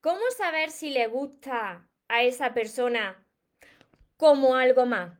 ¿Cómo saber si le gusta a esa persona como algo más?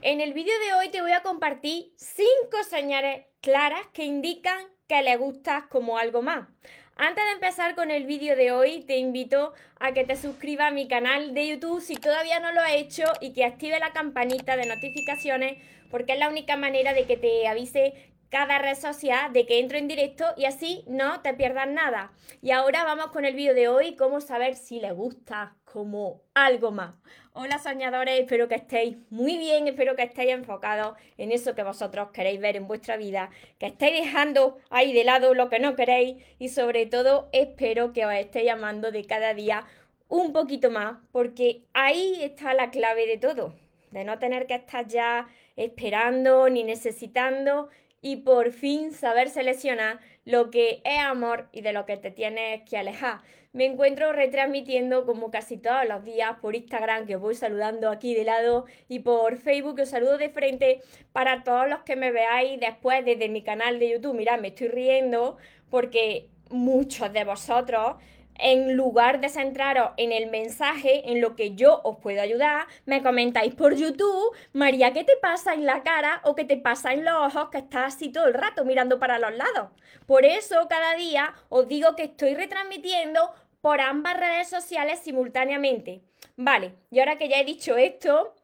En el vídeo de hoy te voy a compartir cinco señales claras que indican que le gustas como algo más. Antes de empezar con el vídeo de hoy, te invito a que te suscribas a mi canal de YouTube si todavía no lo has hecho y que active la campanita de notificaciones porque es la única manera de que te avise cada red social de que entro en directo y así no te pierdas nada. Y ahora vamos con el vídeo de hoy, cómo saber si le gusta como algo más. Hola soñadores, espero que estéis muy bien, espero que estéis enfocados en eso que vosotros queréis ver en vuestra vida, que estéis dejando ahí de lado lo que no queréis y sobre todo espero que os estéis amando de cada día un poquito más, porque ahí está la clave de todo, de no tener que estar ya esperando ni necesitando y por fin saber seleccionar lo que es amor y de lo que te tienes que alejar. Me encuentro retransmitiendo como casi todos los días por Instagram, que os voy saludando aquí de lado, y por Facebook, os saludo de frente para todos los que me veáis después desde mi canal de YouTube. Mirad, me estoy riendo porque muchos de vosotros en lugar de centraros en el mensaje, en lo que yo os puedo ayudar, me comentáis por YouTube, María, ¿qué te pasa en la cara o qué te pasa en los ojos que estás así todo el rato mirando para los lados? Por eso cada día os digo que estoy retransmitiendo por ambas redes sociales simultáneamente. Vale, y ahora que ya he dicho esto,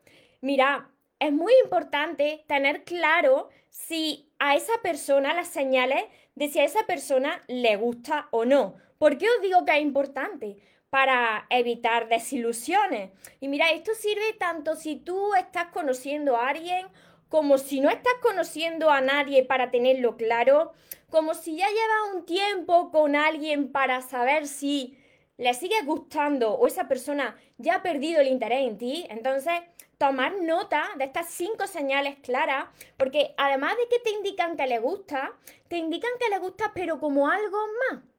mira, es muy importante tener claro si a esa persona las señales de si a esa persona le gusta o no. ¿Por qué os digo que es importante? Para evitar desilusiones. Y mira, esto sirve tanto si tú estás conociendo a alguien como si no estás conociendo a nadie para tenerlo claro, como si ya llevas un tiempo con alguien para saber si le sigue gustando o esa persona ya ha perdido el interés en ti. Entonces, tomar nota de estas cinco señales claras, porque además de que te indican que le gusta, te indican que le gusta pero como algo más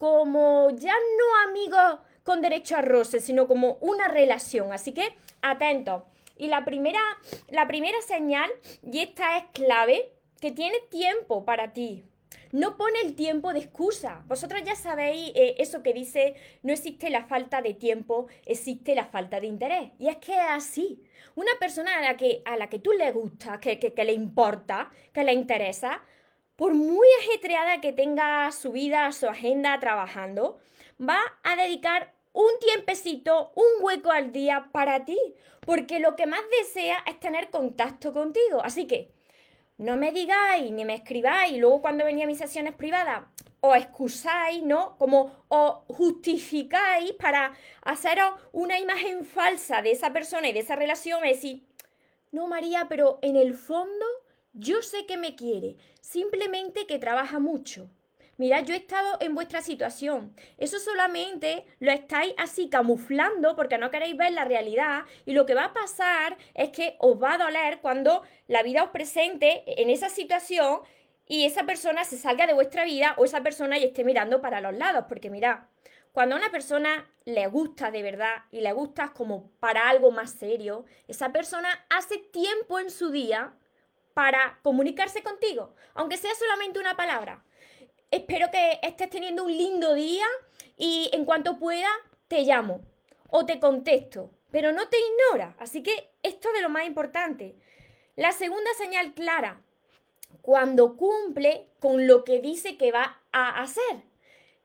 como ya no amigos con derecho a roce, sino como una relación. Así que atentos. Y la primera, la primera señal, y esta es clave, que tiene tiempo para ti. No pone el tiempo de excusa. Vosotros ya sabéis eh, eso que dice, no existe la falta de tiempo, existe la falta de interés. Y es que es así. Una persona a la que, a la que tú le gusta, que, que le importa, que le interesa, por muy ajetreada que tenga su vida, su agenda trabajando, va a dedicar un tiempecito, un hueco al día para ti, porque lo que más desea es tener contacto contigo. Así que no me digáis ni me escribáis, luego cuando venía a mis sesiones privadas, os excusáis, ¿no? Como os justificáis para haceros una imagen falsa de esa persona y de esa relación y decir, no María, pero en el fondo yo sé que me quiere, simplemente que trabaja mucho. Mira, yo he estado en vuestra situación. Eso solamente lo estáis así camuflando porque no queréis ver la realidad y lo que va a pasar es que os va a doler cuando la vida os presente en esa situación y esa persona se salga de vuestra vida o esa persona y esté mirando para los lados. Porque mira, cuando a una persona le gusta de verdad y le gusta como para algo más serio, esa persona hace tiempo en su día para comunicarse contigo, aunque sea solamente una palabra. Espero que estés teniendo un lindo día y en cuanto pueda te llamo o te contesto, pero no te ignora. Así que esto es de lo más importante. La segunda señal clara, cuando cumple con lo que dice que va a hacer.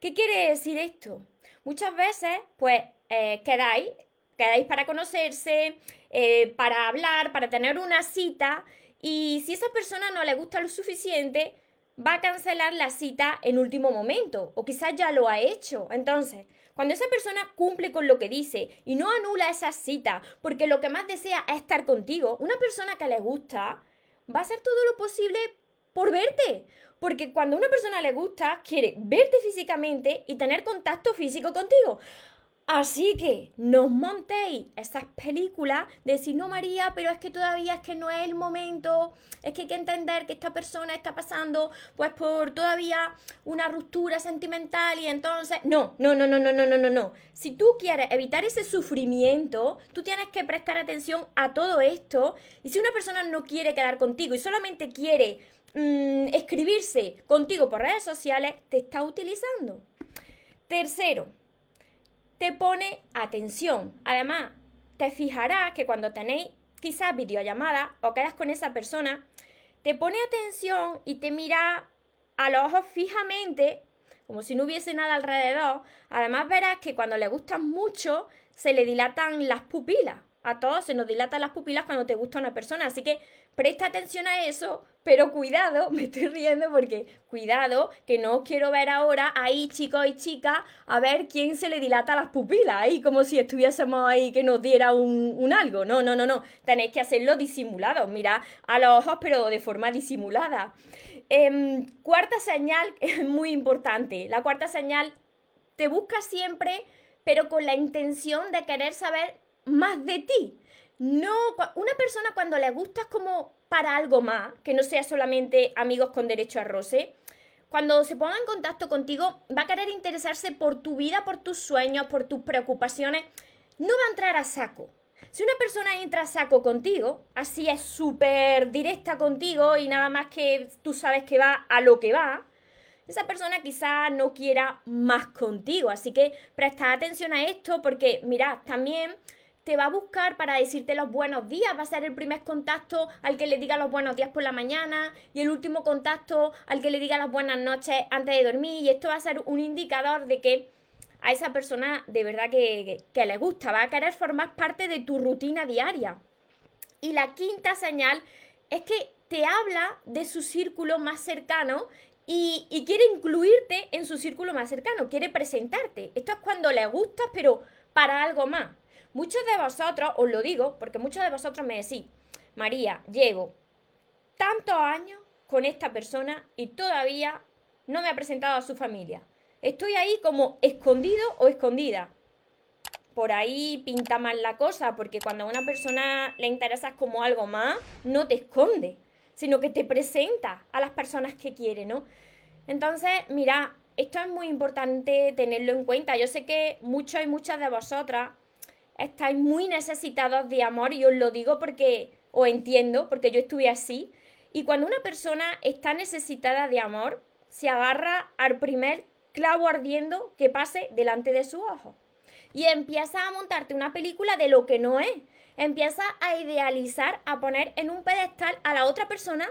¿Qué quiere decir esto? Muchas veces, pues, eh, quedáis, quedáis para conocerse, eh, para hablar, para tener una cita y si esa persona no le gusta lo suficiente, va a cancelar la cita en último momento o quizás ya lo ha hecho. Entonces, cuando esa persona cumple con lo que dice y no anula esa cita porque lo que más desea es estar contigo, una persona que le gusta va a hacer todo lo posible por verte. Porque cuando a una persona le gusta, quiere verte físicamente y tener contacto físico contigo. Así que no montéis esas películas de decir, no María, pero es que todavía es que no es el momento, es que hay que entender que esta persona está pasando pues por todavía una ruptura sentimental y entonces, no, no, no, no, no, no, no, no, no. Si tú quieres evitar ese sufrimiento, tú tienes que prestar atención a todo esto y si una persona no quiere quedar contigo y solamente quiere mm, escribirse contigo por redes sociales, te está utilizando. Tercero, te pone atención. Además, te fijarás que cuando tenéis quizás videollamada o quedas con esa persona, te pone atención y te mira a los ojos fijamente, como si no hubiese nada alrededor. Además verás que cuando le gustas mucho, se le dilatan las pupilas. A todos se nos dilatan las pupilas cuando te gusta una persona. Así que presta atención a eso, pero cuidado, me estoy riendo porque cuidado, que no quiero ver ahora ahí chicos y chicas a ver quién se le dilata las pupilas, ahí como si estuviésemos ahí que nos diera un, algo. No, no, no, no, tenéis que hacerlo disimulado, mira a los ojos pero de forma disimulada. Em, cuarta señal es muy importante, la cuarta señal te busca siempre pero con la intención de querer saber más de ti. No, una persona cuando le gustas como para algo más, que no sea solamente amigos con derecho a roce, cuando se ponga en contacto contigo, va a querer interesarse por tu vida, por tus sueños, por tus preocupaciones. No va a entrar a saco. Si una persona entra a saco contigo, así es súper directa contigo y nada más que tú sabes que va a lo que va, esa persona quizás no quiera más contigo. Así que presta atención a esto porque, mirad, también te va a buscar para decirte los buenos días, va a ser el primer contacto al que le diga los buenos días por la mañana y el último contacto al que le diga las buenas noches antes de dormir y esto va a ser un indicador de que a esa persona de verdad que, le gusta, va a querer formar parte de tu rutina diaria. Y la quinta señal es que te habla de su círculo más cercano y, y, quiere incluirte en su círculo más cercano, quiere presentarte. Esto es cuando le gustas, pero para algo más. Muchos de vosotros, os lo digo, porque muchos de vosotros me decís, María, llevo tantos años con esta persona y todavía no me ha presentado a su familia. Estoy ahí como escondido o escondida. Por ahí pinta mal la cosa, porque cuando a una persona le interesas como algo más, no te esconde, sino que te presenta a las personas que quiere, ¿no? Entonces, mira, esto es muy importante tenerlo en cuenta. Yo sé que muchos y muchas de vosotras estáis muy necesitados de amor y os lo digo porque os entiendo, porque yo estuve así. Y cuando una persona está necesitada de amor, se agarra al primer clavo ardiendo que pase delante de su ojo. Y empieza a montarte una película de lo que no es. Empieza a idealizar, a poner en un pedestal a la otra persona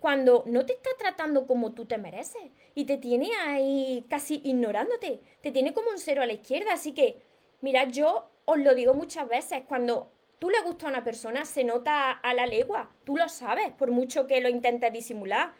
cuando no te está tratando como tú te mereces y te tiene ahí casi ignorándote, te tiene como un cero a la izquierda. Así que, mira, yo os lo digo muchas veces, cuando tú le gusta a una persona se nota a la legua, tú lo sabes, por mucho que lo intentes disimular,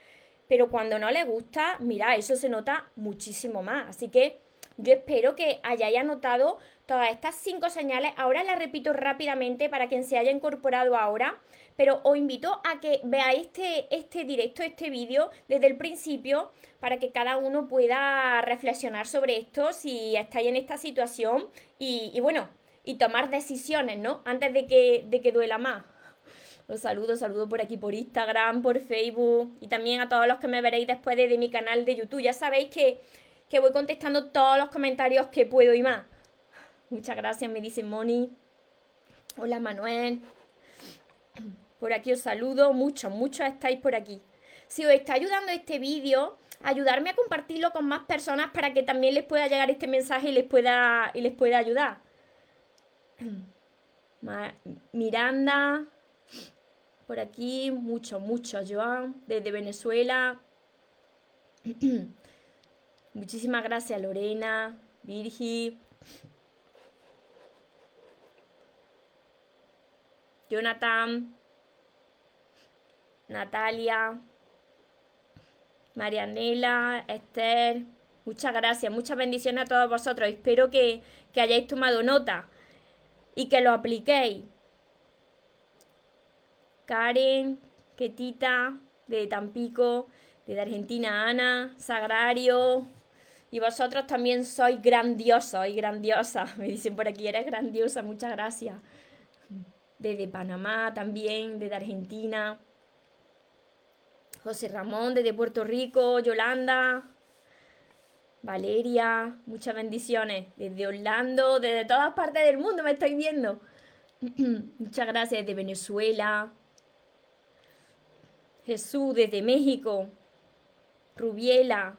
pero cuando no le gusta, mira, eso se nota muchísimo más. Así que yo espero que hayáis anotado todas estas cinco señales. Ahora las repito rápidamente para quien se haya incorporado ahora, pero os invito a que veáis este, este directo, este vídeo desde el principio para que cada uno pueda reflexionar sobre esto si estáis en esta situación y, y bueno, y tomar decisiones, ¿no? Antes de que, de que duela más. Los saludo, saludo por aquí por Instagram, por Facebook y también a todos los que me veréis después de, mi canal de YouTube. Ya sabéis que, que, voy contestando todos los comentarios que puedo y más. Muchas gracias, me dice Moni. Hola Manuel. Por aquí os saludo, muchos, muchos estáis por aquí. Si os está ayudando este vídeo, ayudarme a compartirlo con más personas para que también les pueda llegar este mensaje y les pueda, y les pueda ayudar. Miranda, por aquí, mucho, mucho, Joan, desde Venezuela. Muchísimas gracias, Lorena, Virgi. Jonathan, Natalia, Marianela, Esther. Muchas gracias, muchas bendiciones a todos vosotros. Espero que, que hayáis tomado nota y que lo apliquéis. Karen, Ketita, de Tampico, de Argentina, Ana, Sagrario. Y vosotros también sois grandiosos y grandiosas. Me dicen por aquí, eres grandiosa, muchas gracias. Desde Panamá también, desde Argentina. José Ramón, desde Puerto Rico, Yolanda, Valeria, muchas bendiciones. Desde Orlando, desde todas partes del mundo me estoy viendo. muchas gracias desde Venezuela. Jesús desde México. Rubiela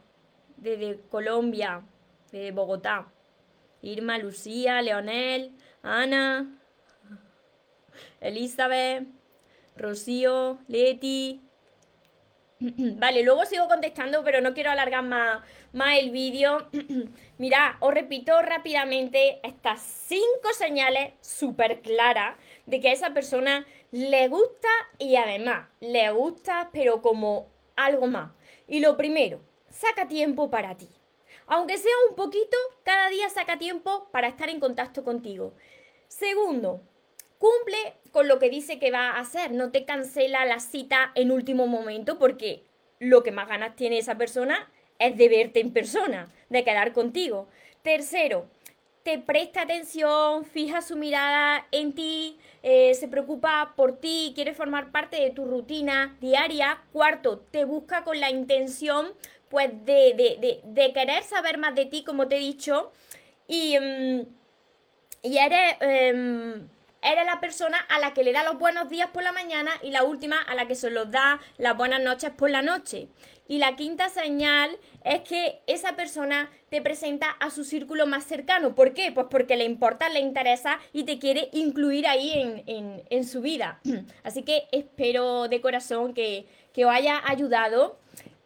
desde Colombia, desde Bogotá. Irma, Lucía, Leonel, Ana, Elizabeth, Rocío, Leti. Vale, luego sigo contestando, pero no quiero alargar más, más el vídeo. Mirad, os repito rápidamente estas cinco señales súper claras de que a esa persona le gusta y además le gusta, pero como algo más. Y lo primero, saca tiempo para ti. Aunque sea un poquito, cada día saca tiempo para estar en contacto contigo. Segundo, cumple con lo que dice que va a hacer. No te cancela la cita en último momento porque lo que más ganas tiene esa persona es de verte en persona, de quedar contigo. Tercero, te presta atención, fija su mirada en ti, eh, se preocupa por ti, quiere formar parte de tu rutina diaria. Cuarto, te busca con la intención pues de, querer saber más de ti, como te he dicho, y, mm, y eres, em, eres la persona a la que le da los buenos días por la mañana y la última a la que se los da las buenas noches por la noche. Y la quinta señal es que esa persona te presenta a su círculo más cercano. ¿Por qué? Pues porque le importa, le interesa y te quiere incluir ahí en, en, su vida. Así que espero de corazón que, que os haya ayudado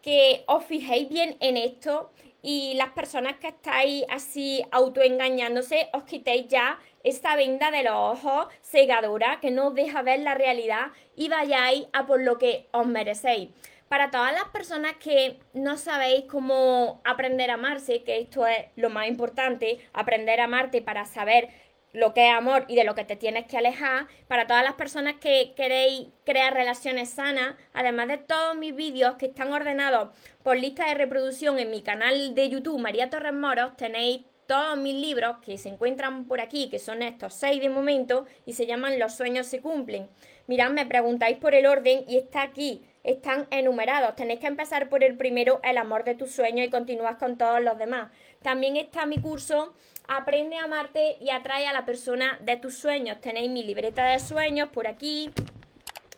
que os fijéis bien en esto y las personas que estáis así autoengañándose, os quitéis ya esta venda de los ojos cegadora que no os deja ver la realidad y vayáis a por lo que os merecéis. Para todas las personas que no sabéis cómo aprender a amarse, que esto es lo más importante, aprender a amarte para saber lo que es amor y de lo que te tienes que alejar. Para todas las personas que queréis crear relaciones sanas, además de todos mis vídeos que están ordenados por lista de reproducción en mi canal de YouTube María Torres Moros, tenéis todos mis libros que se encuentran por aquí, que son estos seis de momento, y se llaman Los sueños se cumplen. Mirad, me preguntáis por el orden y está aquí, están enumerados. Tenéis que empezar por el primero, el amor de tus sueños, y continúas con todos los demás. También está mi curso Aprende a amarte y atrae a la persona de tus sueños. Tenéis mi libreta de sueños por aquí,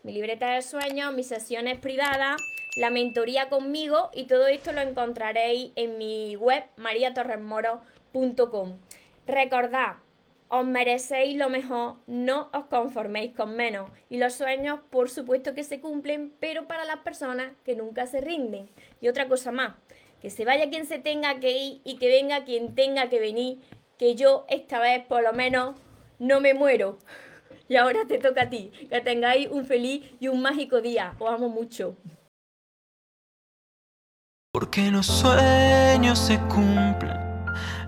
mi libreta de sueños, mis sesiones privadas, la mentoría conmigo y todo esto lo encontraréis en mi web mariatorresmoro.com. Recordad, os merecéis lo mejor, no os conforméis con menos. Y los sueños, por supuesto que se cumplen, pero para las personas que nunca se rinden. Y otra cosa más, que se vaya quien se tenga que ir y que venga quien tenga que venir, que yo esta vez por lo menos no me muero. Y ahora te toca a ti, que tengáis un feliz y un mágico día. Os amo mucho. Porque los sueños se cumplen,